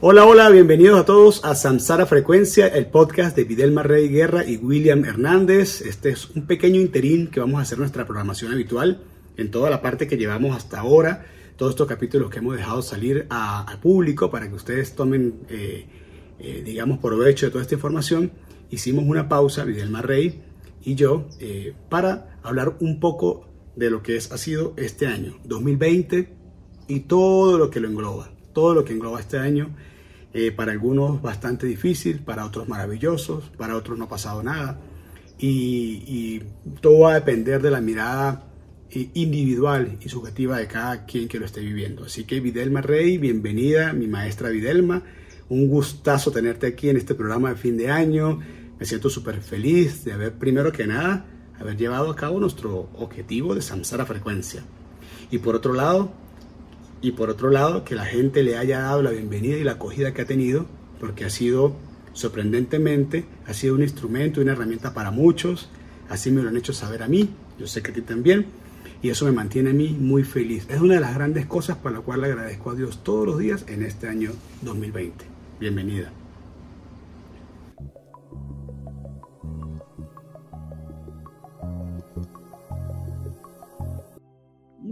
Hola, hola, bienvenidos a todos a Samsara Frecuencia, el podcast de Videlma Rey Guerra y William Hernández. Este es un pequeño interín que vamos a hacer nuestra programación habitual en toda la parte que llevamos hasta ahora, todos estos capítulos que hemos dejado salir al público para que ustedes tomen, eh, eh, digamos, provecho de toda esta información. Hicimos una pausa, Videlma Rey y yo, eh, para hablar un poco de lo que es, ha sido este año, 2020, y todo lo que lo engloba, todo lo que engloba este año eh, para algunos bastante difícil, para otros maravillosos, para otros no ha pasado nada. Y, todo va a depender de la mirada eh, individual y subjetiva de cada quien que lo esté viviendo. Así que Videlma Rey, bienvenida, mi maestra Videlma. Un gustazo tenerte aquí en este programa de fin de año. Me siento súper feliz de haber, primero que nada, haber llevado a cabo nuestro objetivo de Samsara Frecuencia. Y por otro lado, y por otro lado que la gente le haya dado la bienvenida y la acogida que ha tenido, porque ha sido sorprendentemente, ha sido un instrumento y una herramienta para muchos, así me lo han hecho saber a mí, yo sé que a ti también, y eso me mantiene a mí muy feliz. Es una de las grandes cosas por la cual le agradezco a Dios todos los días en este año 2020. Bienvenida.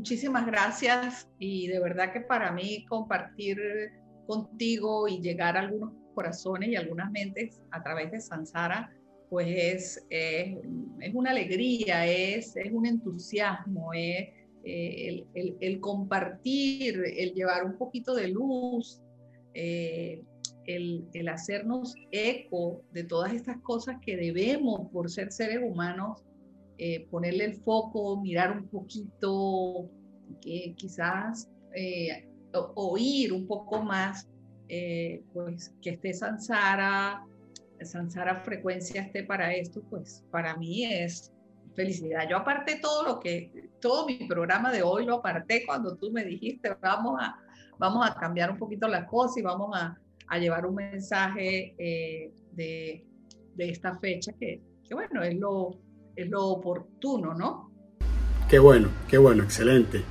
Muchísimas gracias y de verdad que para mí compartir contigo y llegar a algunos corazones y algunas mentes a través de Sansara, pues es, es una alegría, es, es un entusiasmo, es eh, el, compartir, el llevar un poquito de luz, eh, el, el, hacernos eco de todas estas cosas que debemos, por ser seres humanos, eh, ponerle el foco, mirar un poquito, que quizás eh, oír un poco más, eh, pues que esté Sansara, Sansara Frecuencia esté para esto, pues para mí es felicidad. Yo aparté todo lo que, todo mi programa de hoy lo aparté cuando tú me dijiste, vamos a, vamos a cambiar un poquito la cosa y vamos a, a llevar un mensaje de, de, esta fecha que, que bueno, es lo, es lo oportuno, ¿no? Qué bueno, qué bueno, excelente.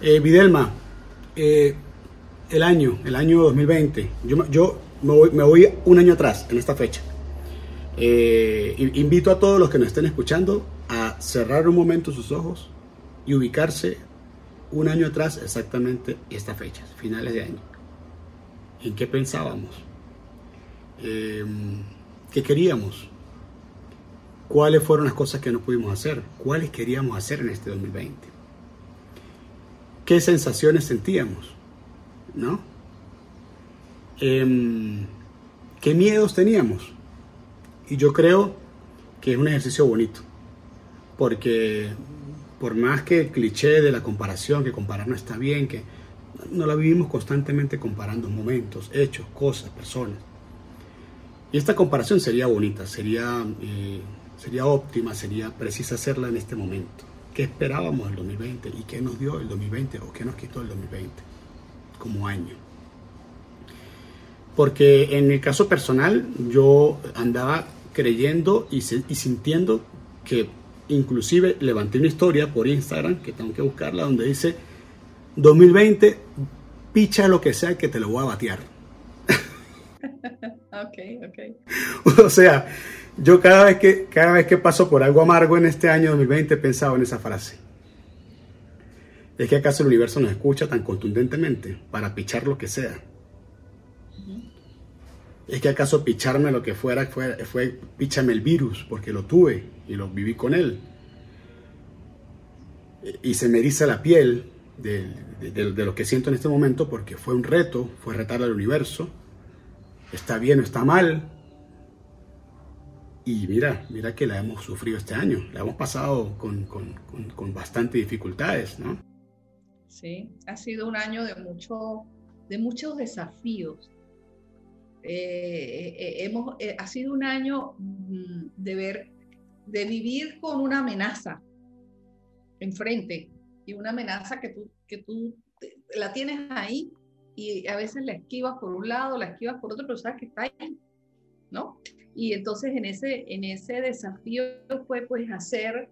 Eh, Videlma, eh, el año, el año 2020, yo, yo me, voy, un año atrás en esta fecha. Eh, invito a todos los que nos estén escuchando a cerrar un momento sus ojos y ubicarse un año atrás exactamente esta fecha, finales de año. ¿En qué pensábamos? ¿Qué queríamos? Cuáles fueron las cosas que no pudimos hacer, cuáles queríamos hacer en este 2020, qué sensaciones sentíamos, ¿no? Em, qué miedos teníamos. Y yo creo que es un ejercicio bonito, porque por más que el cliché de la comparación, que comparar no está bien, que no la vivimos constantemente comparando momentos, hechos, cosas, personas. Y esta comparación sería bonita, sería eh, sería óptima, sería precisa hacerla en este momento. ¿Qué esperábamos del 2020 y qué nos dio el 2020 o qué nos quitó el 2020 como año? Porque en el caso personal yo andaba creyendo y, y sintiendo que inclusive levanté una historia por Instagram, que tengo que buscarla, donde dice 2020, picha lo que sea que te lo voy a batear. ok, ok. o sea, yo cada vez, que, cada vez que paso por algo amargo en este año 2020 he pensado en esa frase. ¿Es que acaso el universo nos escucha tan contundentemente para pichar lo que sea? ¿Es que acaso picharme lo que fuera fue, fue el virus porque lo tuve y lo viví con él? Y se me eriza la piel de, de lo que siento en este momento porque fue un reto, fue retar al universo. Está bien o está mal, y mira, mira que la hemos sufrido este año, la hemos pasado con, con, con, bastante dificultades, ¿no? Sí, ha sido un año de, mucho, de muchos desafíos. Eh, eh, eh, hemos, ha sido un año mm, de ver, de vivir con una amenaza enfrente y una amenaza que tú, que tú la tienes ahí y a veces la esquivas por un lado, la esquivas por otro, pero sabes que está ahí, ¿no? Y entonces en ese, en ese desafío fue pues hacer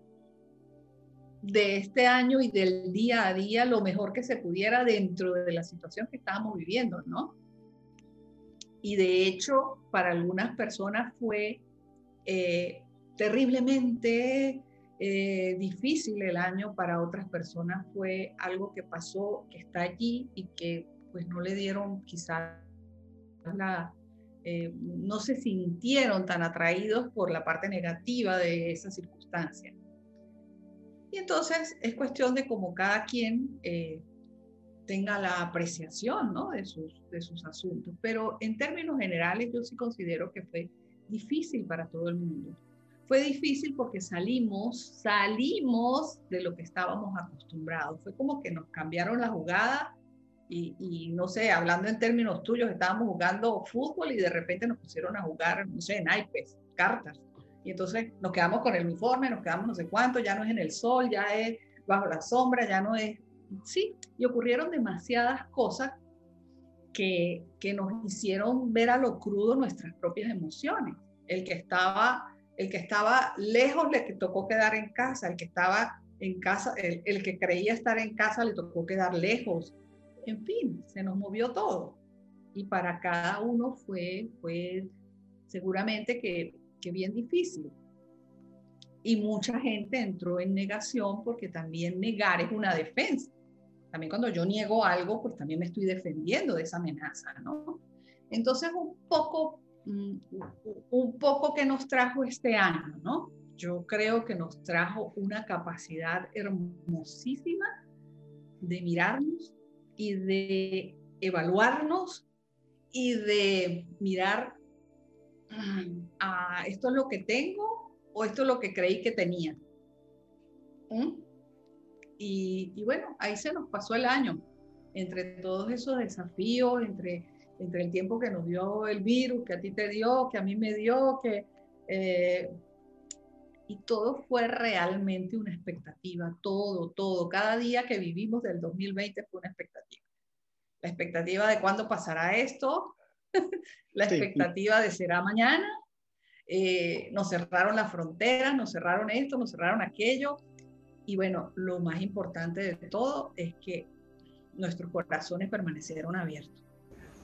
de este año y del día a día lo mejor que se pudiera dentro de la situación que estábamos viviendo, ¿no? Y de hecho, para algunas personas fue eh, terriblemente eh, difícil el año, para otras personas fue algo que pasó, que está allí y que pues no le dieron quizás la, eh, no se sintieron tan atraídos por la parte negativa de esa circunstancia. Y entonces es cuestión de cómo cada quien tenga la apreciación ¿no? de, sus, de sus asuntos. Pero en términos generales yo sí considero que fue difícil para todo el mundo. Fue difícil porque salimos, salimos de lo que estábamos acostumbrados. Fue como que nos cambiaron la jugada y, y, no sé, hablando en términos tuyos, estábamos jugando fútbol y de repente nos pusieron a jugar, no sé, naipes, cartas. Y entonces nos quedamos con el uniforme, nos quedamos no sé cuánto, ya no es en el sol, ya es bajo la sombra, ya no es sí, y ocurrieron demasiadas cosas que, que nos hicieron ver a lo crudo nuestras propias emociones. El que estaba, el que estaba lejos le tocó quedar en casa, el que estaba en casa, el, el que creía estar en casa le tocó quedar lejos. En fin, se nos movió todo. Y para cada uno fue, fue seguramente que, que bien difícil. Y mucha gente entró en negación porque también negar es una defensa. También cuando yo niego algo, pues también me estoy defendiendo de esa amenaza, ¿no? Entonces, un poco, mm, un poco que nos trajo este año, ¿no? Yo creo que nos trajo una capacidad hermosísima de mirarnos y de evaluarnos y de mirar, mm, a esto es lo que tengo o esto es lo que creí que tenía. ¿Mm? Y, bueno, ahí se nos pasó el año, entre todos esos desafíos, entre, entre el tiempo que nos dio el virus, que a ti te dio, que a mí me dio, que... Eh, y todo fue realmente una expectativa, todo, todo. Cada día que vivimos del 2020 fue una expectativa. La expectativa de cuándo pasará esto, la expectativa de será mañana. Eh, nos cerraron las fronteras, nos cerraron esto, nos cerraron aquello. Y bueno, lo más importante de todo es que nuestros corazones permanecieron abiertos.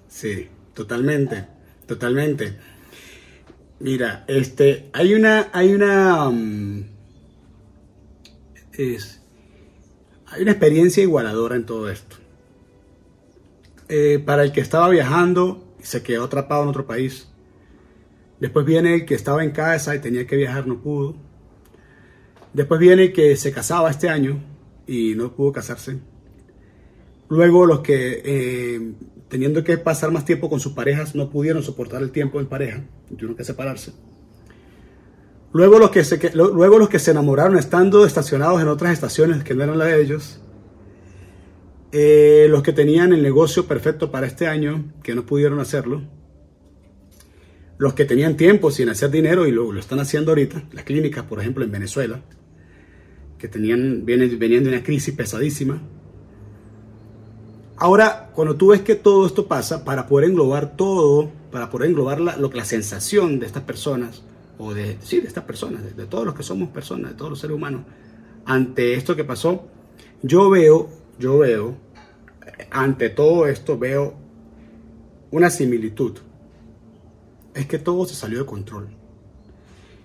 Sí, totalmente, totalmente. Mira, este, hay una, hay una, um, es, hay una experiencia igualadora en todo esto. Eh, para el que estaba viajando y se quedó atrapado en otro país. Después viene el que estaba en casa y tenía que viajar, no pudo. Después viene que se casaba este año y no pudo casarse. Luego los que, eh, teniendo que pasar más tiempo con sus parejas, no pudieron soportar el tiempo en pareja, tuvieron que separarse. Luego los, que se, luego los que se enamoraron estando estacionados en otras estaciones que no eran las de ellos. Eh, los que tenían el negocio perfecto para este año, que no pudieron hacerlo. Los que tenían tiempo sin hacer dinero y lo, lo están haciendo ahorita, las clínicas, por ejemplo, en Venezuela que tenían, venían, venían de una crisis pesadísima. Ahora, cuando tú ves que todo esto pasa, para poder englobar todo, para poder englobar la, sensación de estas personas, o de, sí, de estas personas, de, todos los que somos personas, de todos los seres humanos, ante esto que pasó, yo veo, yo veo, ante todo esto veo una similitud. Es que todo se salió de control.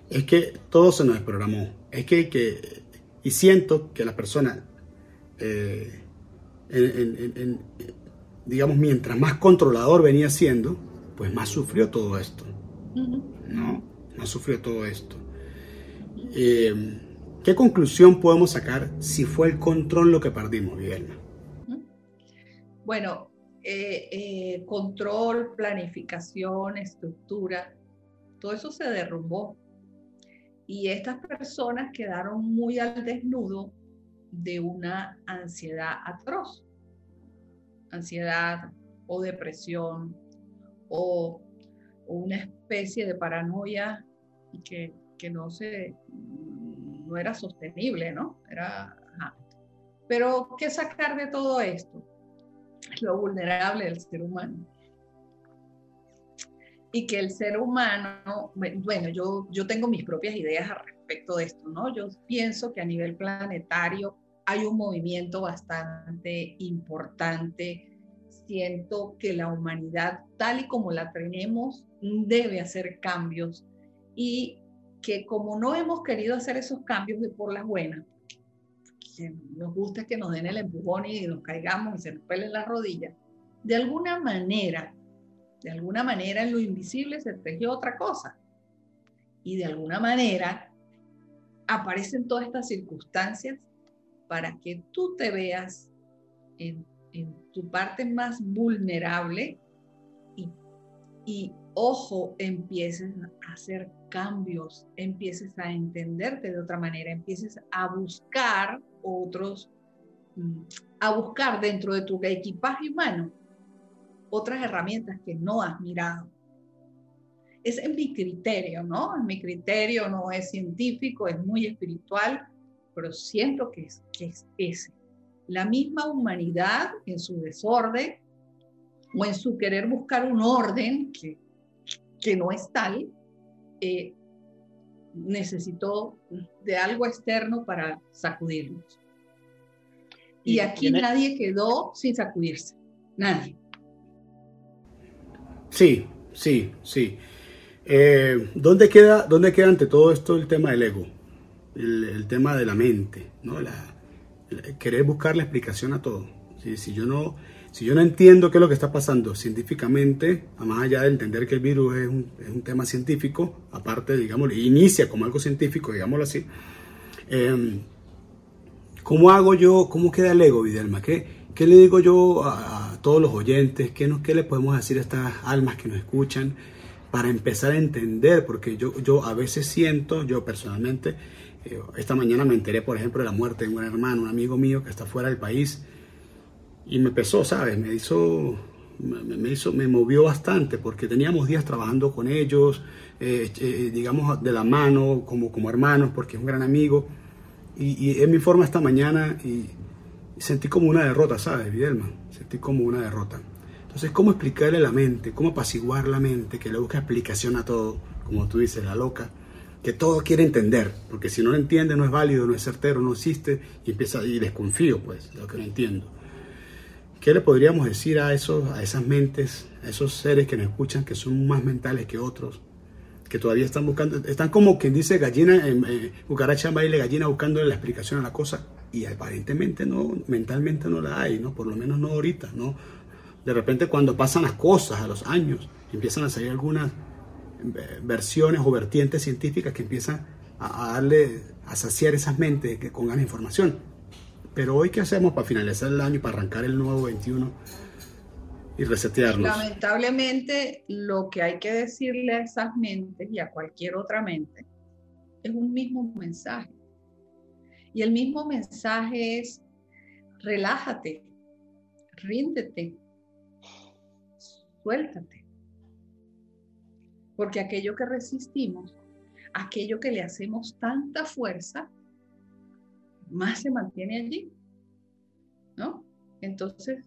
Es que todo se nos desprogramó. Es que, y siento que la persona, eh, digamos, mientras más controlador venía siendo, pues más sufrió todo esto. ¿No? Más sufrió todo esto. Eh, ¿Qué conclusión podemos sacar si fue el control lo que perdimos, Viviana? Bueno, eh, control, planificación, estructura, todo eso se derrumbó y estas personas quedaron muy al desnudo de una ansiedad atroz, ansiedad o depresión o, una especie de paranoia que, no se no era sostenible, ¿no? Era, Pero ¿qué sacar de todo esto? Lo vulnerable del ser humano y que el ser humano, bueno, yo, yo tengo mis propias ideas al respecto de esto, ¿no? Yo pienso que a nivel planetario hay un movimiento bastante importante siento que la humanidad tal y como la tenemos debe hacer cambios y que como no hemos querido hacer esos cambios de por las buenas, que nos gusta que nos den el empujón y nos caigamos y se nos pelen las rodillas, de alguna manera, de alguna manera en lo invisible se tejió otra cosa. Y de alguna manera aparecen todas estas circunstancias para que tú te veas en, tu parte más vulnerable y, y, ojo, empieces a hacer cambios, empieces a entenderte de otra manera, empieces a buscar otros, mm, a buscar dentro de tu equipaje humano otras herramientas que no has mirado. Es en mi criterio, ¿no? En mi criterio no es científico, es muy espiritual, pero siento que es, que es ese. La misma humanidad en su desorden o en su querer buscar un orden que, que no es tal, eh, necesitó de algo externo para sacudirnos. Y, aquí nadie quedó sin sacudirse, nadie. Sí, sí, sí. Eh, ¿dónde, queda, ¿Dónde queda ante todo esto el tema del ego? El, tema de la mente, ¿no? Querer buscar la explicación a todo. Si, yo no, si yo no entiendo qué es lo que está pasando científicamente, más allá de entender que el virus es un, es un tema científico, aparte, digamos, inicia como algo científico, digámoslo así, eh, ¿cómo hago yo, cómo queda el ego, Videlma? ¿Qué, ¿Qué le digo yo a, todos los oyentes? ¿Qué, ¿Qué, le podemos decir a estas almas que nos escuchan para empezar a entender? Porque yo, yo a veces siento, yo personalmente, eh, esta mañana me enteré, por ejemplo, de la muerte de un hermano, un amigo mío que está fuera del país, y me pesó, ¿sabes? Me hizo, me, hizo, me movió bastante, porque teníamos días trabajando con ellos, eh, eh, digamos, de la mano, como, como hermanos, porque es un gran amigo, y, y en mi forma esta mañana, y sentí como una derrota, ¿sabes, Videlman? Sentí como una derrota. Entonces, ¿cómo explicarle a la mente? ¿Cómo apaciguar la mente que le busca explicación a todo? Como tú dices, la loca, que todo quiere entender, porque si no lo entiende no es válido, no es certero, no existe, y empieza y desconfío, pues, de lo que no entiendo. ¿Qué le podríamos decir a, esos, a esas mentes, a esos seres que nos escuchan, que son más mentales que otros, que todavía están buscando, están como quien dice gallina, en, eh, cucaracha baile, gallina buscando la explicación a la cosa, y aparentemente no, mentalmente no la hay, ¿no? Por lo menos no ahorita, ¿no? De repente cuando pasan las cosas, a los años, empiezan a salir algunas eh, versiones o vertientes científicas que empiezan a, darle, a saciar esas mentes que con ganas información. Pero hoy, ¿qué hacemos para finalizar el año y para arrancar el nuevo 21 y resetearnos? Lamentablemente, lo que hay que decirle a esas mentes y a cualquier otra mente es un mismo mensaje y el mismo mensaje es, relájate, ríndete, suéltate. Porque aquello que resistimos, aquello que le hacemos tanta fuerza, más se mantiene allí. ¿No? Entonces,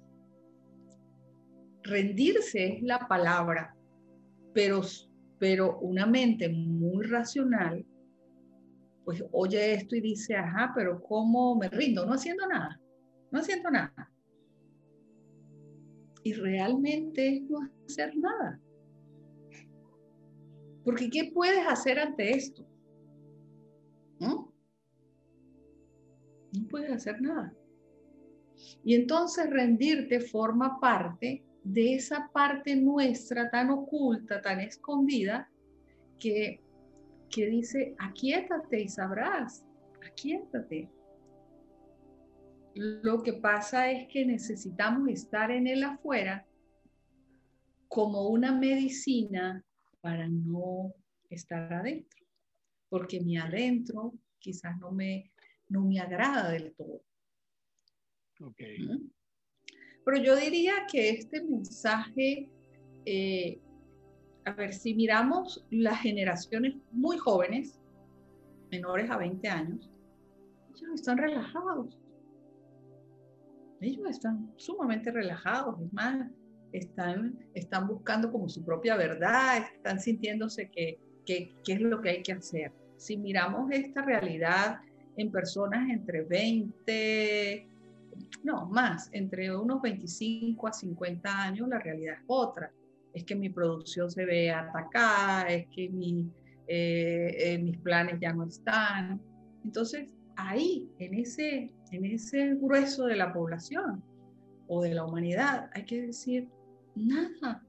rendirse es la palabra, pero, pero una mente muy racional pues oye esto y dice, ajá, pero ¿cómo me rindo? No haciendo nada, no haciendo nada. Y realmente es no hacer nada. Porque ¿qué puedes hacer ante esto? ¿No? No puedes hacer nada. Y entonces rendirte forma parte de esa parte nuestra tan oculta, tan escondida, que que dice, aquíétate y sabrás, aquíétate. Lo que pasa es que necesitamos estar en el afuera como una medicina para no estar adentro, porque mi adentro quizás no me, no me agrada del todo. Okay. ¿Mm? Pero yo diría que este mensaje eh, a ver, si miramos las generaciones muy jóvenes, menores a 20 años, ellos están relajados. Ellos están sumamente relajados, es más, están, están buscando como su propia verdad, están sintiéndose que, que, es lo que hay que hacer. Si miramos esta realidad en personas entre 20 no, más, entre unos 25 a 50 años, la realidad es otra. Es que mi producción se ve atacada, es que mi, eh, eh, mis planes ya no están. Entonces, ahí, en ese, en ese grueso de la población o de la humanidad, hay que decir, nada.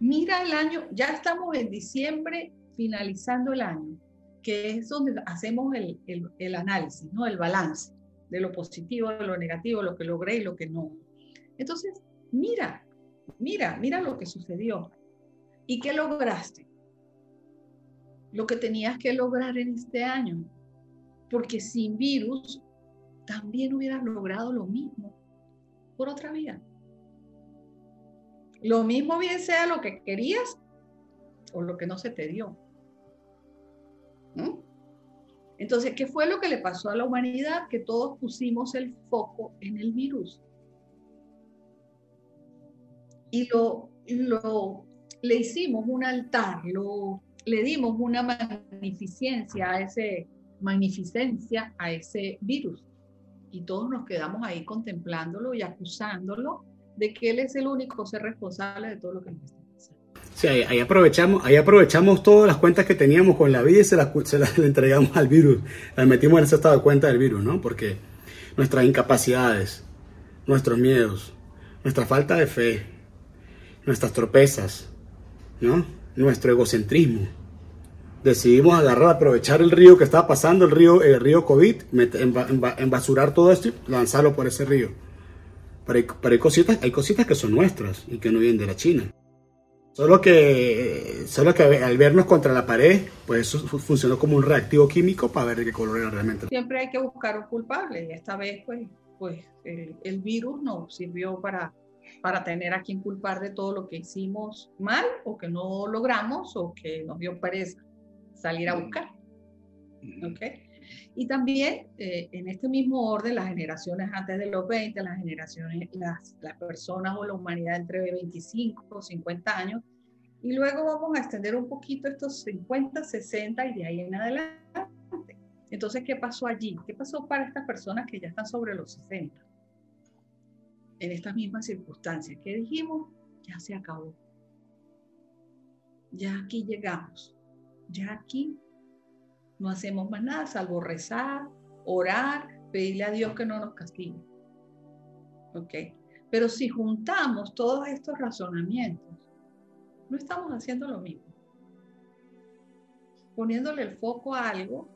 Mira el año, ya estamos en diciembre finalizando el año, que es donde hacemos el, el, el análisis, ¿no? el balance de lo positivo, de lo negativo, lo que logré y lo que no. Entonces, mira, mira, mira lo que sucedió. ¿Y qué lograste? Lo que tenías que lograr en este año. Porque sin virus también hubieras logrado lo mismo por otra vía. Lo mismo bien sea lo que querías o lo que no se te dio. ¿Mm? Entonces, ¿qué fue lo que le pasó a la humanidad? Que todos pusimos el foco en el virus. Y lo, lo le hicimos un altar, lo, le dimos una magnificencia a ese magnificencia a ese virus. Y todos nos quedamos ahí contemplándolo y acusándolo de que él es el único ser responsable de todo lo que nos está Sí, ahí, aprovechamos, ahí aprovechamos todas las cuentas que teníamos con la vida y se las, se las entregamos al virus. Las metimos en ese estado de cuenta del virus, ¿no? Porque nuestras incapacidades, nuestros miedos, nuestra falta de fe, nuestras tropezas, ¿no? Nuestro egocentrismo. Decidimos agarrar, aprovechar el río que estaba pasando, el río, el río COVID, embasurar todo esto y lanzarlo por ese río. Pero hay, pero hay, cositas, hay cositas que son nuestras y que no vienen de la China. Solo que, solo que al vernos contra la pared, pues eso funcionó como un reactivo químico para ver de qué color era realmente. Siempre hay que buscar un culpable esta vez pues, pues el, el virus nos sirvió para, para tener a quien culpar de todo lo que hicimos mal o que no logramos o que nos dio pereza salir a buscar. ¿Okay? Y también eh, en este mismo orden, las generaciones antes de los 20, las generaciones, las, las personas o la humanidad entre 25 o 50 años, y luego vamos a extender un poquito estos 50, 60 y de ahí en adelante. Entonces, ¿qué pasó allí? ¿Qué pasó para estas personas que ya están sobre los 60? En estas mismas circunstancias. ¿Qué dijimos? Ya se acabó. Ya aquí llegamos. Ya aquí no hacemos más nada salvo rezar, orar, pedirle a Dios que no nos castigue. ¿Ok? Pero si juntamos todos estos razonamientos, no estamos haciendo lo mismo. Poniéndole el foco a algo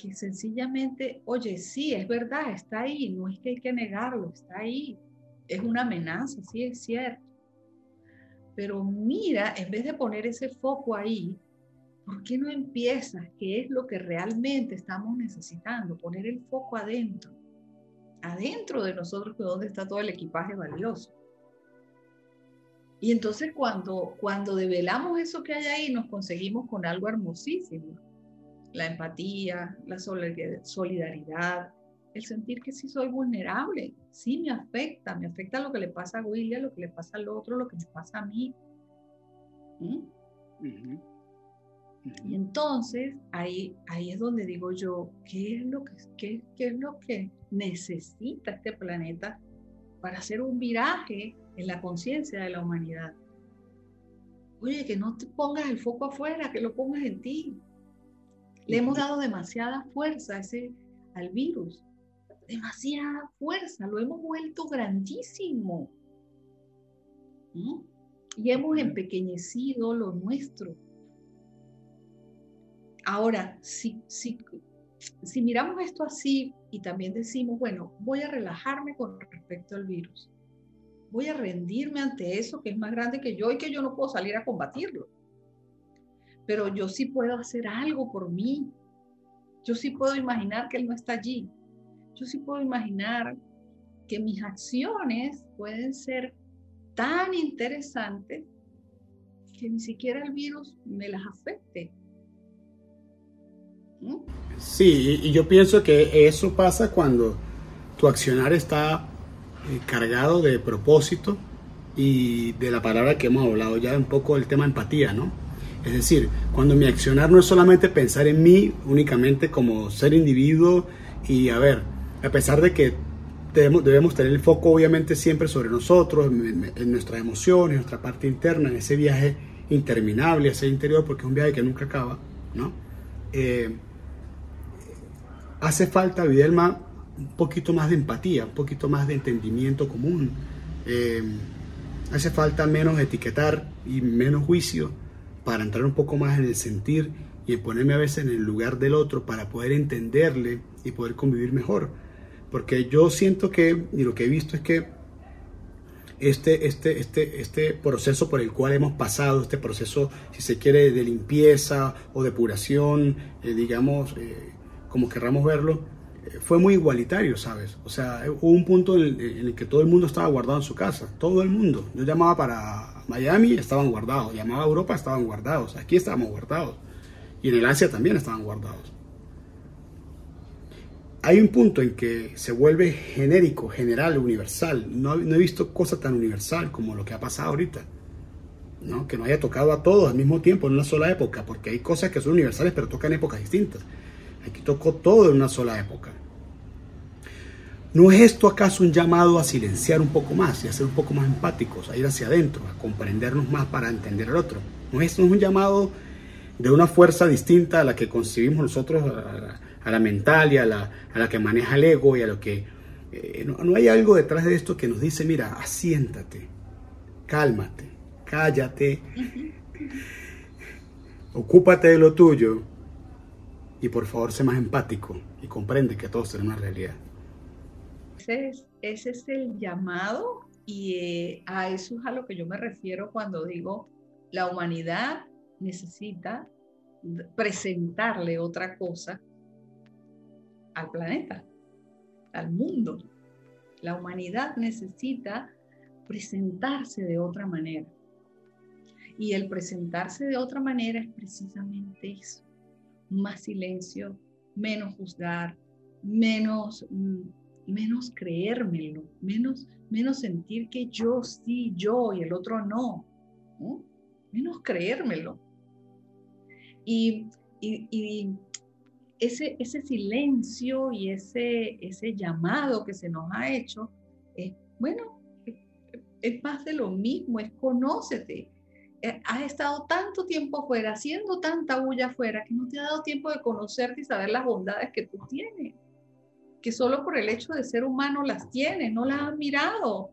que sencillamente, oye, sí, es verdad, está ahí, no es que hay que negarlo, está ahí. Es una amenaza, sí es cierto. Pero mira, en vez de poner ese foco ahí, ¿Por qué no empiezas? ¿Qué es lo que realmente estamos necesitando? Poner el foco adentro. Adentro de nosotros, que donde está todo el equipaje valioso. Y entonces cuando, cuando develamos eso que hay ahí, nos conseguimos con algo hermosísimo. La empatía, la solidaridad, el sentir que sí soy vulnerable, sí me afecta, me afecta lo que le pasa a William, lo que le pasa al otro, lo que me pasa a mí. ¿Mm? Y entonces ahí, ahí es donde digo yo, ¿qué es, lo que, qué, qué es lo que necesita este planeta para hacer un viraje en la conciencia de la humanidad? Oye, que no te pongas el foco afuera, que lo pongas en ti. Le hemos dado demasiada fuerza ese, al virus, demasiada fuerza, lo hemos vuelto grandísimo. Y hemos empequeñecido lo nuestro. Ahora, si, si, si miramos esto así y también decimos, bueno, voy a relajarme con respecto al virus, voy a rendirme ante eso que es más grande que yo y que yo no puedo salir a combatirlo, pero yo sí puedo hacer algo por mí, yo sí puedo imaginar que él no está allí, yo sí puedo imaginar que mis acciones pueden ser tan interesantes que ni siquiera el virus me las afecte, Sí, y yo pienso que eso pasa cuando tu accionar está eh, cargado de propósito y de la palabra que hemos hablado ya un poco del tema empatía, ¿no? Es decir, cuando mi accionar no es solamente pensar en mí únicamente como ser individuo y a ver, a pesar de que debemos, debemos tener el foco obviamente siempre sobre nosotros, en, en nuestras emociones, en nuestra parte interna, en ese viaje interminable hacia el interior, porque es un viaje que nunca acaba, ¿no? Eh, hace falta, Videlma, un poquito más de empatía, un poquito más de entendimiento común. Eh, hace falta menos etiquetar y menos juicio para entrar un poco más en el sentir y ponerme a veces en el lugar del otro para poder entenderle y poder convivir mejor. Porque yo siento que, y lo que he visto es que este, este, este, este proceso por el cual hemos pasado, este proceso, si se quiere, de limpieza o depuración, eh, digamos, eh, como querramos verlo, eh, fue muy igualitario, ¿sabes? O sea, hubo un punto en el, que todo el mundo estaba guardado en su casa, todo el mundo. Yo llamaba para Miami, estaban guardados, llamaba Europa, estaban guardados, aquí estábamos guardados, y en el Asia también estaban guardados hay un punto en que se vuelve genérico, general, universal. No, he visto cosa tan universal como lo que ha pasado ahorita. ¿no? Que no haya tocado a todos al mismo tiempo en una sola época, porque hay cosas que son universales pero tocan épocas distintas. Aquí tocó todo en una sola época. ¿No es esto acaso un llamado a silenciar un poco más y a ser un poco más empáticos, a ir hacia adentro, a comprendernos más para entender al otro? ¿No es, no es un llamado de una fuerza distinta a la que concibimos nosotros, a la mental y a la, a la que maneja el ego y a lo que... Eh, no, hay algo detrás de esto que nos dice, mira, asiéntate, cálmate, cállate, ocúpate de lo tuyo y por favor sé más empático y comprende que todos tenemos una realidad. Ese es, el llamado y eh, a eso es a lo que yo me refiero cuando digo la humanidad necesita presentarle otra cosa al planeta, al mundo. La humanidad necesita presentarse de otra manera. Y el presentarse de otra manera es precisamente eso. Más silencio, menos juzgar, menos, mm, menos creérmelo, menos, menos sentir que yo sí, yo y el otro no. Menos creérmelo. Y, y ese, ese silencio y ese, ese llamado que se nos ha hecho es, bueno, es más de lo mismo, es conócete. Eh, has estado tanto tiempo afuera, haciendo tanta bulla afuera, que no te ha dado tiempo de conocerte y saber las bondades que tú tienes. Solo por el hecho de ser humano las tienes, no las has mirado.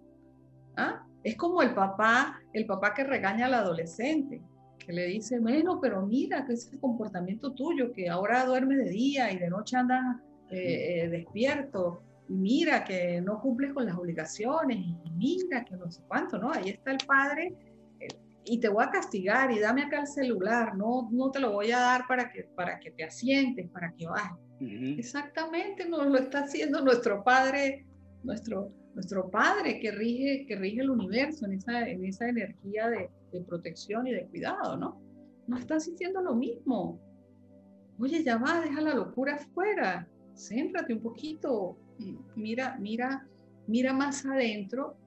¿Ah? Es como el papá, el papá que regaña al adolescente que le dice, bueno, pero mira que ese comportamiento tuyo, que ahora duerme de día y de noche andas eh, eh, despierto, y mira que no cumples con las obligaciones, y mira que no sé cuánto, ¿no? Ahí está el padre eh, y te voy a castigar y dame acá el celular, no, no te lo voy a dar para que, para que te asientes, para que bajes. Exactamente, nos lo está haciendo nuestro padre, nuestro, nuestro padre que rige, que rige el universo en esa, en esa energía de, de protección y de cuidado, ¿no? No estás sintiendo lo mismo. Oye, ya va, deja la locura afuera, céntrate un poquito, mira, mira, mira más adentro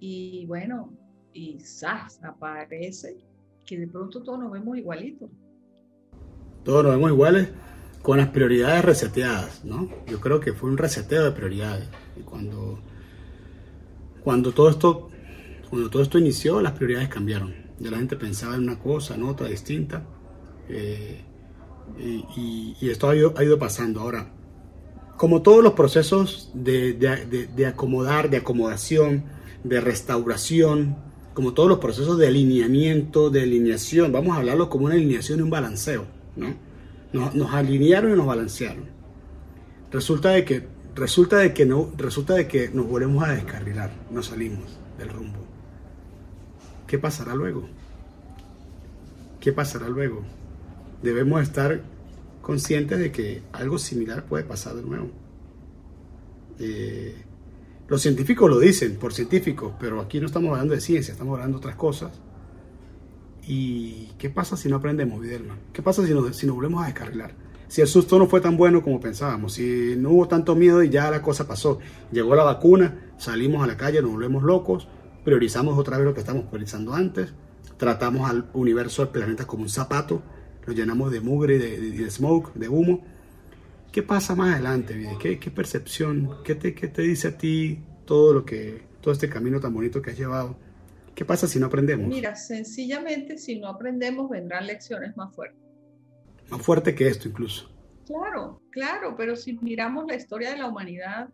y bueno, y ¡zas! aparece que de pronto todos nos vemos igualitos. Todos nos vemos iguales con las prioridades reseteadas, ¿no? Yo creo que fue un reseteo de prioridades. Y cuando, cuando todo esto cuando todo esto inició, las prioridades cambiaron. Ya la gente pensaba en una cosa, en otra, distinta. Eh, y, esto ha ido, pasando. Ahora, como todos los procesos de, acomodar, de acomodación, de restauración, como todos los procesos de alineamiento, de alineación, vamos a hablarlo como una alineación y un balanceo, ¿no? Nos, alinearon y nos balancearon. Resulta de que resulta de que no resulta de que nos volvemos a descarrilar, nos salimos del rumbo. ¿qué pasará luego? ¿Qué pasará luego? Debemos estar conscientes de que algo similar puede pasar de nuevo. Eh, los científicos lo dicen por científicos, pero aquí no estamos hablando de ciencia, estamos hablando de otras cosas. ¿Y qué pasa si no aprendemos, Videlma? ¿Qué pasa si nos, nos volvemos a descarrilar? Si el susto no fue tan bueno como pensábamos, si no hubo tanto miedo y ya la cosa pasó, llegó la vacuna, salimos a la calle, nos volvemos locos, priorizamos otra vez lo que estamos priorizando antes, tratamos al universo, al planeta como un zapato, lo llenamos de mugre, de, de, smoke, de humo, ¿Qué pasa más adelante, Vide? ¿Qué, ¿Qué, percepción? ¿Qué te, ¿Qué te dice a ti todo lo que, todo este camino tan bonito que has llevado? ¿Qué pasa si no aprendemos? Mira, sencillamente si no aprendemos vendrán lecciones más fuertes. Más fuerte que esto incluso. Claro, claro, pero si miramos la historia de la humanidad,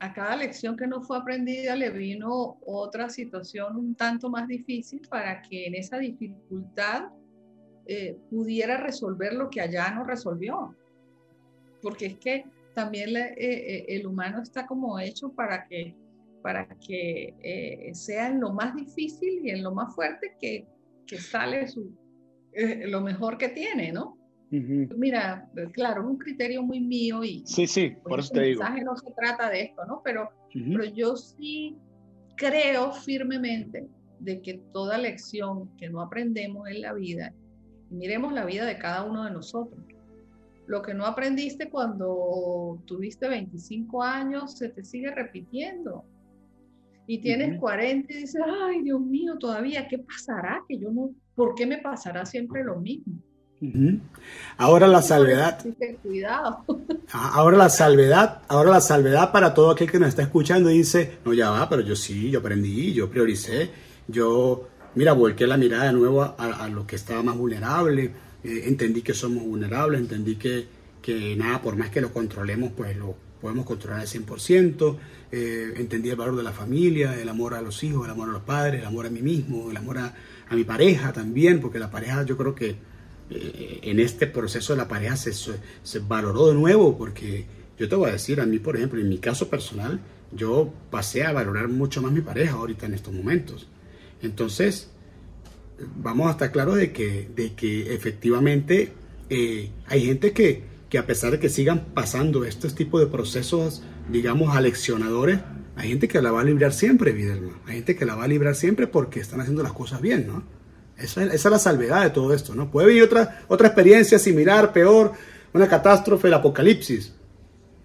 a cada lección que no fue aprendida le vino otra situación un tanto más difícil para que en esa dificultad eh, pudiera resolver lo que allá no resolvió. Porque es que también eh, eh, el humano está como hecho para que, para que sea en lo más difícil y en lo más fuerte que, que sale su, lo mejor que tiene, ¿no? Mira, claro, es un criterio muy mío y... Sí, sí, por eso te digo. no se trata de esto, ¿no? Pero, pero yo sí creo firmemente de que toda lección que no aprendemos en la vida, miremos la vida de cada uno de nosotros. Lo que no aprendiste cuando tuviste 25 años se te sigue repitiendo. Y tienes 40 y dices, ay Dios mío, todavía, ¿qué pasará? Que yo no, ¿por qué me pasará siempre lo mismo? Ahora la salvedad. Ahora la salvedad, ahora la salvedad para todo aquel que nos está escuchando y dice, no, ya va, pero yo sí, yo aprendí, yo prioricé, yo, mira, volqué la mirada de nuevo a, lo que estaba más vulnerable, eh, entendí que somos vulnerables, entendí que, que nada, por más que lo controlemos, pues lo podemos controlar al 100%, eh, entendí el valor de la familia, el amor a los hijos, el amor a los padres, el amor a mí mismo, el amor a, mi pareja también, porque la pareja yo creo que eh, en este proceso de la pareja se, se, valoró de nuevo, porque yo te voy a decir, a mí, por ejemplo, en mi caso personal, yo pasé a valorar mucho más mi pareja ahorita en estos momentos. Entonces, vamos a estar claros de que, de que efectivamente eh, hay gente que, que a pesar de que sigan pasando estos tipos de procesos, digamos, aleccionadores, hay gente que la va a librar siempre, Videlma. Hay gente que la va a librar siempre porque están haciendo las cosas bien, ¿no? Esa, es la salvedad de todo esto, ¿no? Puede venir otra, otra experiencia similar, peor, una catástrofe, el apocalipsis.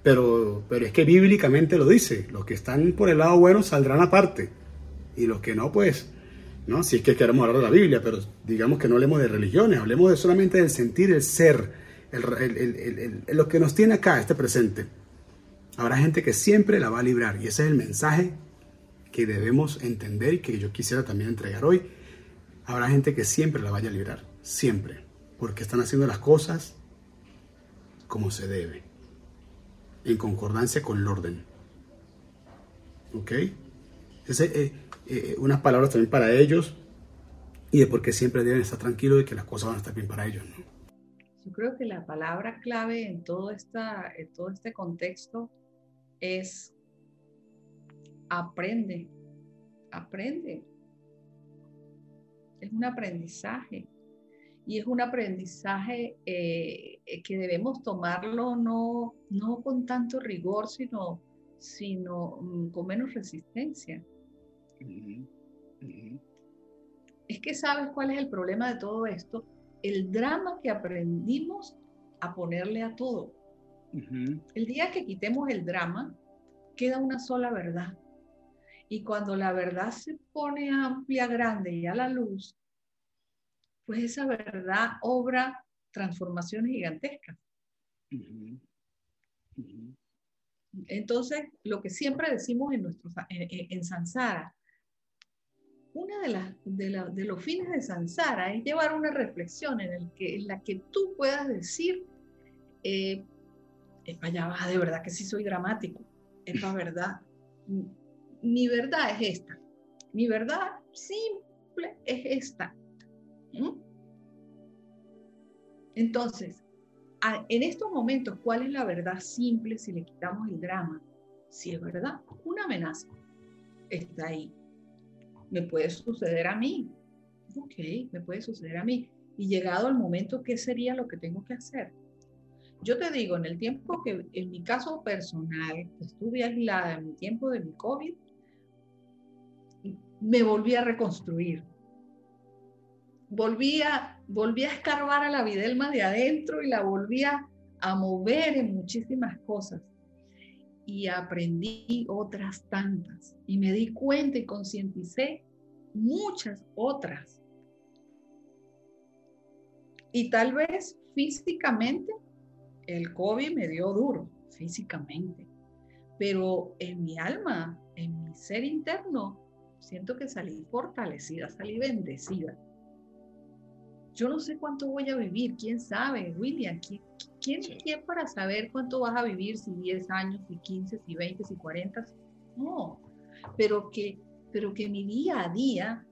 Pero, pero es que bíblicamente lo dice, los que están por el lado bueno saldrán aparte. Y los que no, pues, ¿no? Si es que queremos hablar de la Biblia, pero digamos que no hablemos de religiones, hablemos de solamente del sentir, el ser, lo que nos tiene acá, este presente. Habrá gente que siempre la va a librar y ese es el mensaje que debemos entender y que yo quisiera también entregar hoy habrá gente que siempre la vaya a librar, siempre, porque están haciendo las cosas como se debe, en concordancia con el orden. ¿Ok? Ese, eh, eh, unas palabras también para ellos y de por qué siempre deben estar tranquilos y que las cosas van a estar bien para ellos. ¿no? Yo creo que la palabra clave en todo, esta, en todo este contexto es aprende, aprende es un aprendizaje. Y es un aprendizaje eh, que debemos tomarlo no, no con tanto rigor, sino, sino mm, con menos resistencia. Es que sabes cuál es el problema de todo esto, el drama que aprendimos a ponerle a todo. El día que quitemos el drama, queda una sola verdad. Y cuando la verdad se pone amplia, grande y a la luz, pues esa verdad obra transformaciones gigantescas. Entonces, lo que siempre decimos en, nuestro, en, Sansara, una de, las, de, los fines de Sansara es llevar una reflexión en, el que, en la que tú puedas decir, eh, allá va, de verdad que sí soy dramático, es la verdad mi verdad es esta. Mi verdad simple es esta. ¿Mm? Entonces, en estos momentos, ¿cuál es la verdad simple si le quitamos el drama? Si es verdad, una amenaza está ahí. Me puede suceder a mí. Ok, me puede suceder a mí. Y llegado el momento, ¿qué sería lo que tengo que hacer? Yo te digo, en el tiempo que, en mi caso personal, estuve aislada en mi tiempo de mi COVID, me volví a reconstruir. Volví a, a escarbar a la Videlma de adentro y la volví a, mover en muchísimas cosas. Y aprendí otras tantas. Y me di cuenta y concienticé muchas otras. Y tal vez físicamente el COVID me dio duro físicamente, pero en mi alma, en mi ser interno, siento que salí fortalecida, salí bendecida. Yo no sé cuánto voy a vivir, quién sabe, William, ¿quién, quién, quién para saber cuánto vas a vivir, si 10 años, si 15, si 20, si 40? No, pero que, pero que mi día a día,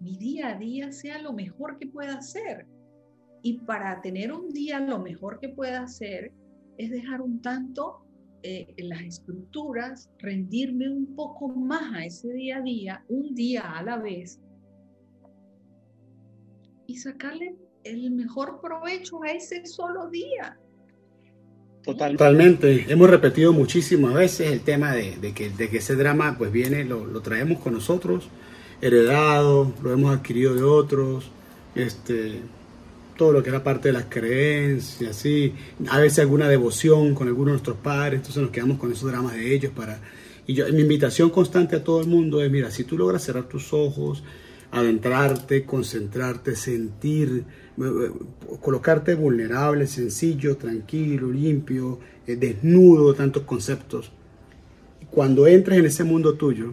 mi día a día sea lo mejor que pueda ser. Y para tener un día lo mejor que pueda hacer es dejar un tanto eh, las estructuras, rendirme un poco más a ese día a día, un día a la vez, y sacarle el mejor provecho a ese solo día. Totalmente. Hemos repetido muchísimas veces el tema de, que, de que, ese drama pues viene, lo, lo, traemos con nosotros, heredado, lo hemos adquirido de otros, este, todo lo que era parte de las creencias, ¿sí? a veces alguna devoción con algunos de nuestros padres, entonces nos quedamos con esos dramas de ellos para... Y yo, mi invitación constante a todo el mundo es, mira, si tú logras cerrar tus ojos, adentrarte, concentrarte, sentir, eh, eh, colocarte vulnerable, sencillo, tranquilo, limpio, eh, desnudo de tantos conceptos, cuando entres en ese mundo tuyo,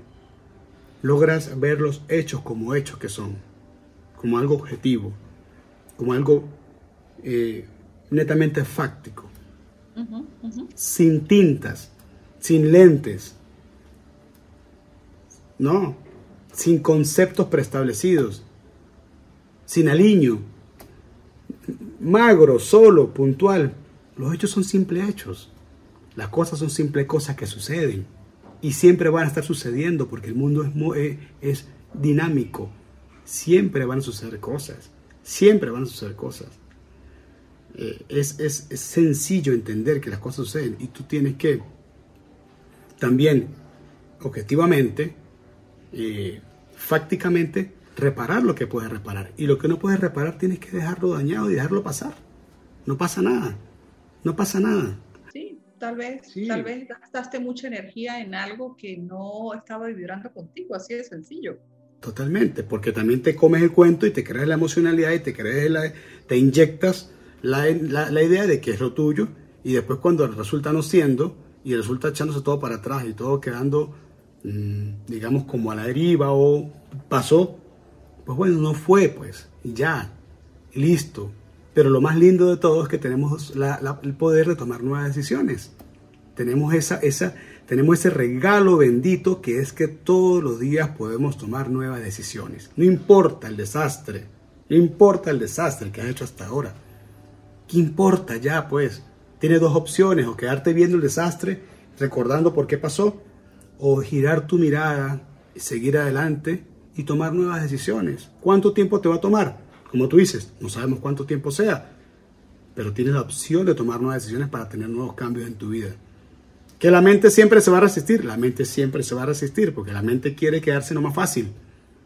logras ver los hechos como hechos que son, como algo objetivo, como algo eh, netamente fáctico, sin tintas, sin lentes, no, sin conceptos preestablecidos, sin aliño, magro, solo, puntual. Los hechos son simples hechos. Las cosas son simples cosas que suceden y siempre van a estar sucediendo porque el mundo es, eh, es dinámico. Siempre van a suceder cosas. Siempre van a suceder cosas. Eh, es, sencillo entender que las cosas suceden y tú tienes que también objetivamente, eh, fácticamente, reparar lo que puedes reparar. Y lo que no puedes reparar tienes que dejarlo dañado y dejarlo pasar. No pasa nada. No pasa nada. Sí, tal vez, tal vez gastaste mucha energía en algo que no estaba vibrando contigo, así de sencillo. Totalmente, porque también te comes el cuento y te crees la emocionalidad y te crees la, te inyectas la, idea de que es lo tuyo y después cuando resulta no siendo y resulta echándose todo para atrás y todo quedando, mm, digamos, como a la deriva o pasó, pues bueno, no fue, pues, ya, listo. Pero lo más lindo de todo es que tenemos el poder de tomar nuevas decisiones. Tenemos esa, esa, tenemos ese regalo bendito que es que todos los días podemos tomar nuevas decisiones. No importa el desastre, no importa el desastre que has hecho hasta ahora. ¿Qué importa ya, pues? Tienes dos opciones, o quedarte viendo el desastre, recordando por qué pasó, o girar tu mirada, seguir adelante y tomar nuevas decisiones. ¿Cuánto tiempo te va a tomar? Como tú dices, no sabemos cuánto tiempo sea, pero tienes la opción de tomar nuevas decisiones para tener nuevos cambios en tu vida. Que la mente siempre se va a resistir, la mente siempre se va a resistir, porque la mente quiere quedarse no más fácil,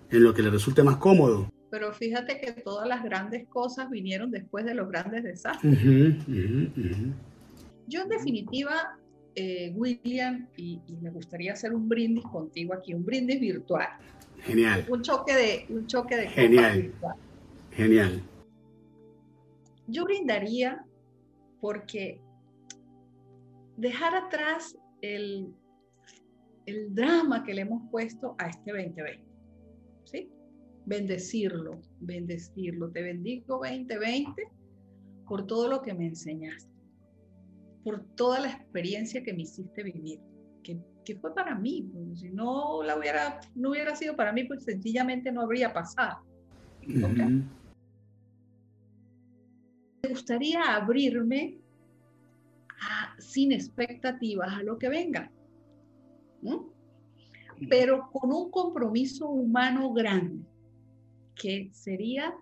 en lo que le resulte más cómodo. Pero fíjate que todas las grandes cosas vinieron después de los grandes desastres. Yo en definitiva, eh, William, y, me gustaría hacer un brindis contigo aquí, un brindis virtual. Genial. Un choque de, un choque de Genial. Genial. Yo brindaría porque dejar atrás el, el drama que le hemos puesto a este 2020. ¿Sí? Bendecirlo, bendecirlo. Te bendigo 2020 por todo lo que me enseñaste, por toda la experiencia que me hiciste vivir, que, que fue para mí. Pues, si no, la hubiera, no hubiera sido para mí, pues sencillamente no habría pasado. Me gustaría abrirme sin expectativas a lo que venga. Pero con un compromiso humano grande, que sería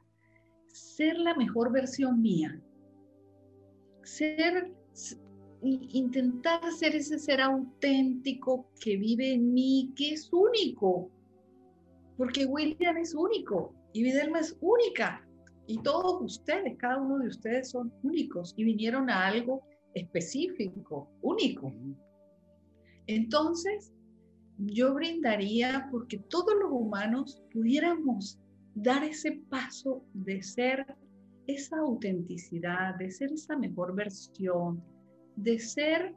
ser la mejor versión mía. Ser, intentar ser ese ser auténtico que vive en mí, que es único. Porque William es único y Videlma es única. Y todos ustedes, cada uno de ustedes son únicos y vinieron a algo específico, único. Entonces, yo brindaría porque todos los humanos pudiéramos dar ese paso de ser esa autenticidad, de ser esa mejor versión, de ser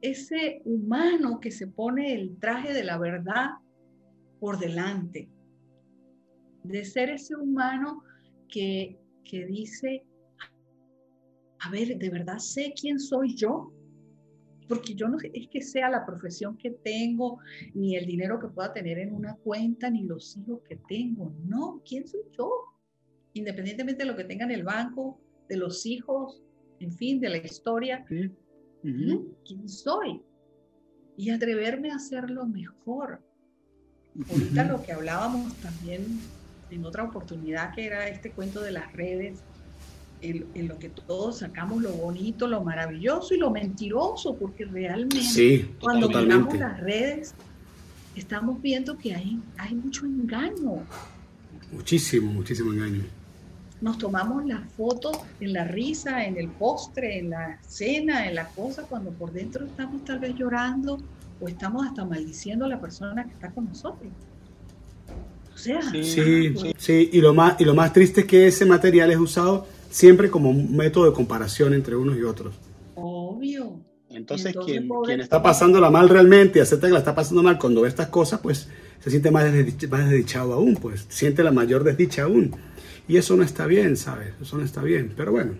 ese humano que se pone el traje de la verdad por delante, de ser ese humano que, que dice, a ver, ¿de verdad sé quién soy yo? Porque yo no es que sea la profesión que tengo, ni el dinero que pueda tener en una cuenta, ni los hijos que tengo. No, ¿quién soy yo? Independientemente de lo que tenga en el banco, de los hijos, en fin, de la historia. ¿Quién soy? Y atreverme a hacerlo mejor. Ahorita lo que hablábamos también en otra oportunidad, que era este cuento de las redes, en, lo que todos sacamos lo bonito, lo maravilloso y lo mentiroso, porque realmente cuando miramos las redes, estamos viendo que hay, hay mucho engaño. Muchísimo, muchísimo engaño. Nos tomamos la foto en la risa, en el postre, en la cena, en la cosa, cuando por dentro estamos tal vez llorando o estamos hasta maldiciendo a la persona que está con nosotros. O sea, sí, sí, Y, lo más, y lo más triste es que ese material es usado siempre como un método de comparación entre unos y otros. Obvio. Entonces, quien, quien, está pasándola mal realmente y acepta que la está pasando mal cuando ve estas cosas, pues se siente más, más desdichado aún, pues siente la mayor desdicha aún. Y eso no está bien, ¿sabes? Eso no está bien. Pero bueno,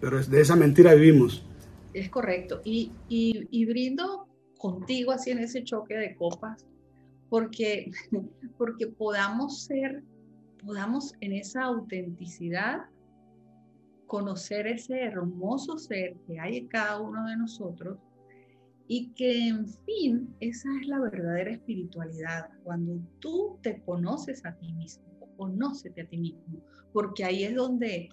pero de esa mentira vivimos. Es correcto. Y, y, y brindo contigo así en ese choque de copas, porque, porque podamos ser, podamos en esa autenticidad conocer ese hermoso ser que hay en cada uno de nosotros y que, en fin, esa es la verdadera espiritualidad, cuando tú te conoces a ti mismo, conócete a ti mismo, porque ahí es donde,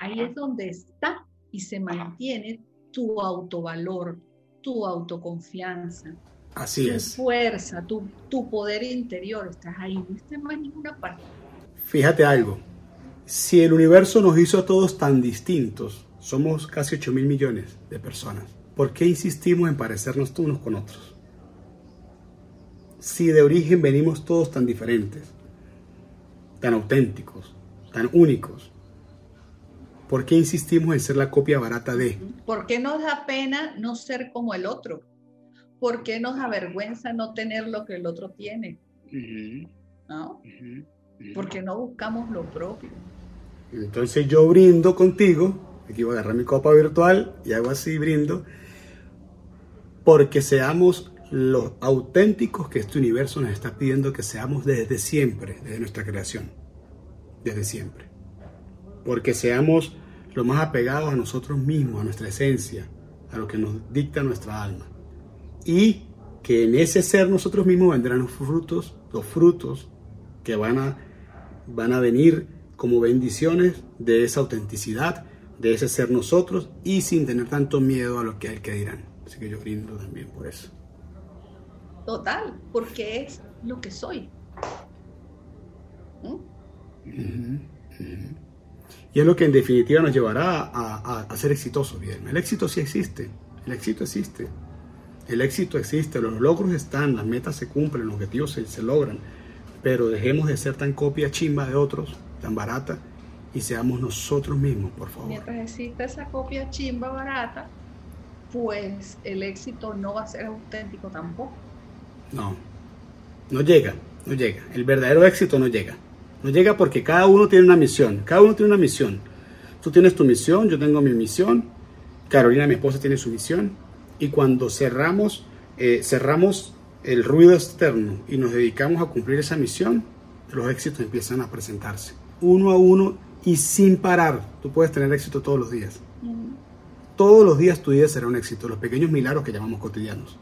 ahí es donde está y se mantiene tu autovalor, tu autoconfianza, Así tu es. fuerza, tu, tu poder interior, estás ahí, no estás más en ninguna parte. Fíjate algo, si el universo nos hizo a todos tan distintos, somos casi 8 mil millones de personas, ¿por qué insistimos en parecernos unos con otros? Si de origen venimos todos tan diferentes, tan auténticos, tan únicos, ¿por qué insistimos en ser la copia barata de? ¿Por qué nos da pena no ser como el otro? ¿Por qué nos avergüenza no tener lo que el otro tiene? ¿No? Porque no buscamos lo propio. Entonces yo brindo contigo, aquí voy a agarrar mi copa virtual y hago así, brindo, porque seamos los auténticos que este universo nos está pidiendo que seamos desde siempre, desde nuestra creación, desde siempre. Porque seamos lo más apegados a nosotros mismos, a nuestra esencia, a lo que nos dicta nuestra alma. Y que en ese ser nosotros mismos vendrán los frutos, los frutos que van a, van a venir como bendiciones de esa autenticidad, de ese ser nosotros y sin tener tanto miedo a lo que hay que dirán. Así que yo brindo también por eso. Total, porque es lo que soy. Y es lo que en definitiva nos llevará a, ser exitosos, bien. El éxito sí existe, el éxito existe. El éxito existe, los logros están, las metas se cumplen, los objetivos se, se logran, pero dejemos de ser tan copia chimba de otros tan barata y seamos nosotros mismos, por favor. Mientras exista esa copia chimba barata, pues el éxito no va a ser auténtico tampoco. No, no llega, no llega. El verdadero éxito no llega. No llega porque cada uno tiene una misión, cada uno tiene una misión. Tú tienes tu misión, yo tengo mi misión, Carolina, mi esposa, tiene su misión. Y cuando cerramos, eh, cerramos el ruido externo y nos dedicamos a cumplir esa misión, los éxitos empiezan a presentarse uno a uno y sin parar. Tú puedes tener éxito todos los días. Todos los días tu vida será un éxito, los pequeños milagros que llamamos cotidianos.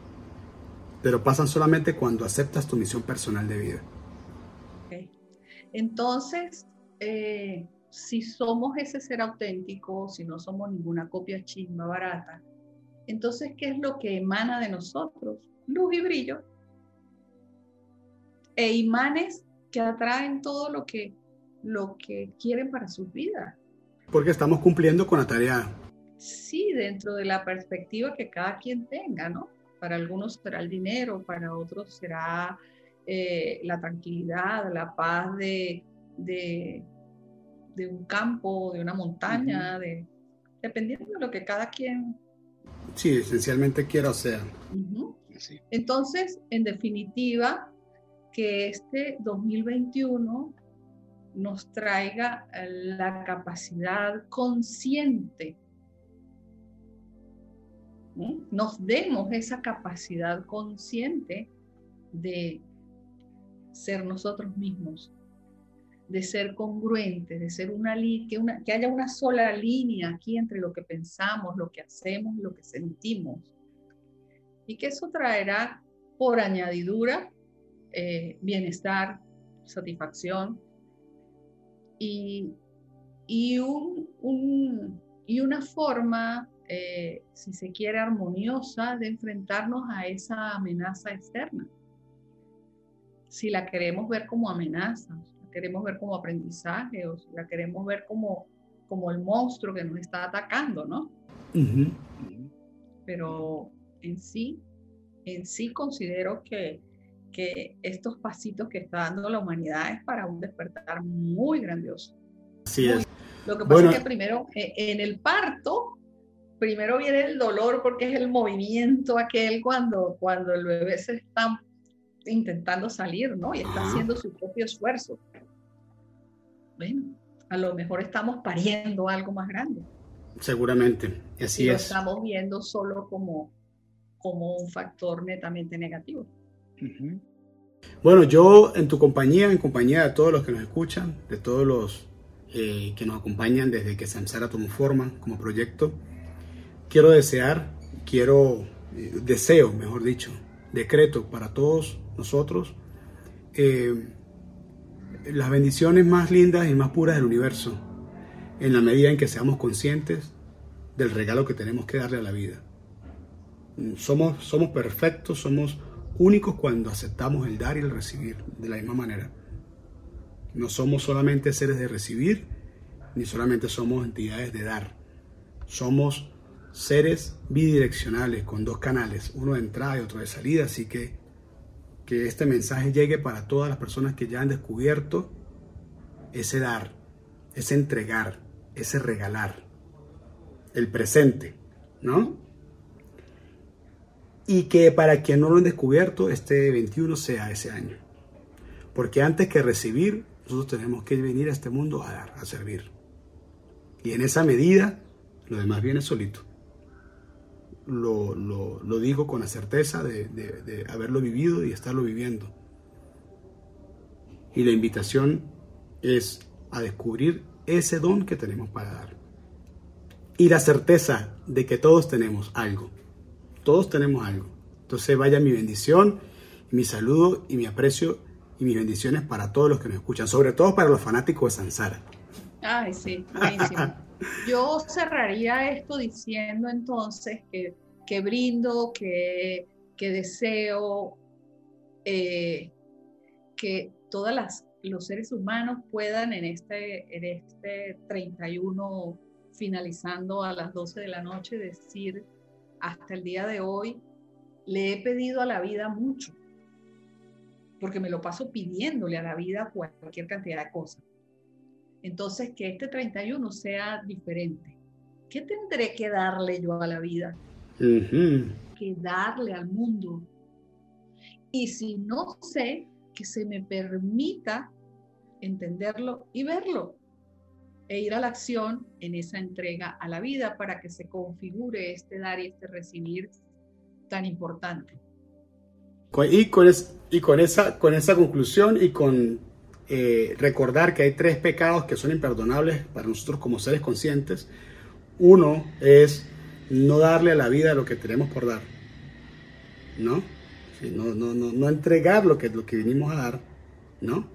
Pero pasan solamente cuando aceptas tu misión personal de vida. Entonces, eh, si somos ese ser auténtico, si no somos ninguna copia chisma barata, entonces, ¿qué es lo que emana de nosotros? Luz y brillo. E imanes que atraen todo lo que lo que quieren para sus vidas. Porque estamos cumpliendo con la tarea. Sí, dentro de la perspectiva que cada quien tenga, ¿no? Para algunos será el dinero, para otros será eh, la tranquilidad, la paz de, de, un campo, de una montaña, de, dependiendo de lo que cada quien Sí, esencialmente quiero ser. Entonces, en definitiva, que este 2021 nos traiga la capacidad consciente, nos demos esa capacidad consciente de ser nosotros mismos, de ser congruentes, de ser una, que, que haya una sola línea aquí entre lo que pensamos, lo que hacemos, lo que sentimos. Y que eso traerá por añadidura eh, bienestar, satisfacción y, y, un, y una forma, eh, si se quiere, armoniosa de enfrentarnos a esa amenaza externa. Si la queremos ver como amenaza, la queremos ver como aprendizaje o si la queremos ver como, como el monstruo que nos está atacando, ¿no? Pero en sí, en sí considero que que estos pasitos que está dando la humanidad es para un despertar muy grandioso. Así es. Lo que pasa es que primero, eh, en el parto, primero viene el dolor porque es el movimiento aquel cuando, cuando el bebé se está intentando salir, ¿no? Y está haciendo su propio esfuerzo. Bueno, a lo mejor estamos pariendo algo más grande. Seguramente, así y es. Lo estamos viendo solo como, como un factor netamente negativo. Bueno, yo en tu compañía, en compañía de todos los que nos escuchan, de todos los eh, que nos acompañan desde que Samsara tomó forma como proyecto, quiero desear, quiero, eh, deseo, mejor dicho, decreto para todos nosotros eh, las bendiciones más lindas y más puras del universo, en la medida en que seamos conscientes del regalo que tenemos que darle a la vida. Somos, somos perfectos, somos únicos cuando aceptamos el dar y el recibir de la misma manera. No somos solamente seres de recibir, ni solamente somos entidades de dar. Somos seres bidireccionales con dos canales, uno de entrada y otro de salida, así que que este mensaje llegue para todas las personas que ya han descubierto ese dar, ese entregar, ese regalar, el presente, ¿no? Y que para quien no lo han descubierto, este 21 sea ese año. Porque antes que recibir, nosotros tenemos que venir a este mundo a dar, a servir. Y en esa medida, lo demás viene solito. Lo, lo, digo con la certeza de, de haberlo vivido y estarlo viviendo. Y la invitación es a descubrir ese don que tenemos para dar. Y la certeza de que todos tenemos algo todos tenemos algo. Entonces vaya mi bendición, mi saludo y mi aprecio y mis bendiciones para todos los que nos escuchan, sobre todo para los fanáticos de Sansara. Ay, sí, buenísimo. Yo cerraría esto diciendo entonces que, que brindo, que, que deseo eh, que todos los seres humanos puedan en este, en este 31, finalizando a las 12 de la noche, decir hasta el día de hoy le he pedido a la vida mucho, porque me lo paso pidiéndole a la vida cualquier cantidad de cosas. Entonces, que este 31 sea diferente. ¿Qué tendré que darle yo a la vida? Que darle al mundo. Y si no sé, que se me permita entenderlo y verlo e ir a la acción en esa entrega a la vida para que se configure este dar y este recibir tan importante. Y con, y con, esa, con esa conclusión y con eh, recordar que hay tres pecados que son imperdonables para nosotros como seres conscientes. Uno es no darle a la vida lo que tenemos por dar. ¿No? no, no, no, no entregar lo que, lo que vinimos a dar. ¿No?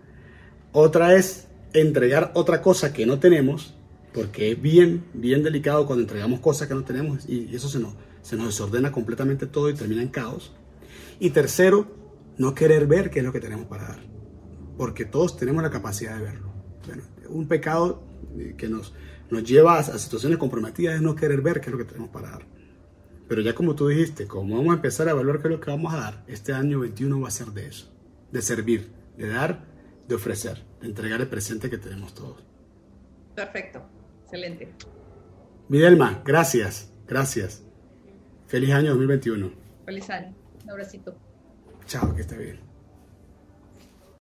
Otra es entregar otra cosa que no tenemos, porque es bien, bien delicado cuando entregamos cosas que no tenemos y eso se nos, se nos desordena completamente todo y termina en caos. Y tercero, no querer ver qué es lo que tenemos para dar, porque todos tenemos la capacidad de verlo. Bueno, un pecado eh, que nos, nos lleva a, a situaciones comprometidas es no querer ver qué es lo que tenemos para dar. Pero ya como tú dijiste, como vamos a empezar a evaluar qué es lo que vamos a dar, este año 21 va a ser de eso, de servir, de dar, de ofrecer entregar el presente que tenemos todos. Perfecto, excelente. Midelma, gracias, gracias. Feliz año 2021. Feliz año. Un abracito. Chao, que esté bien.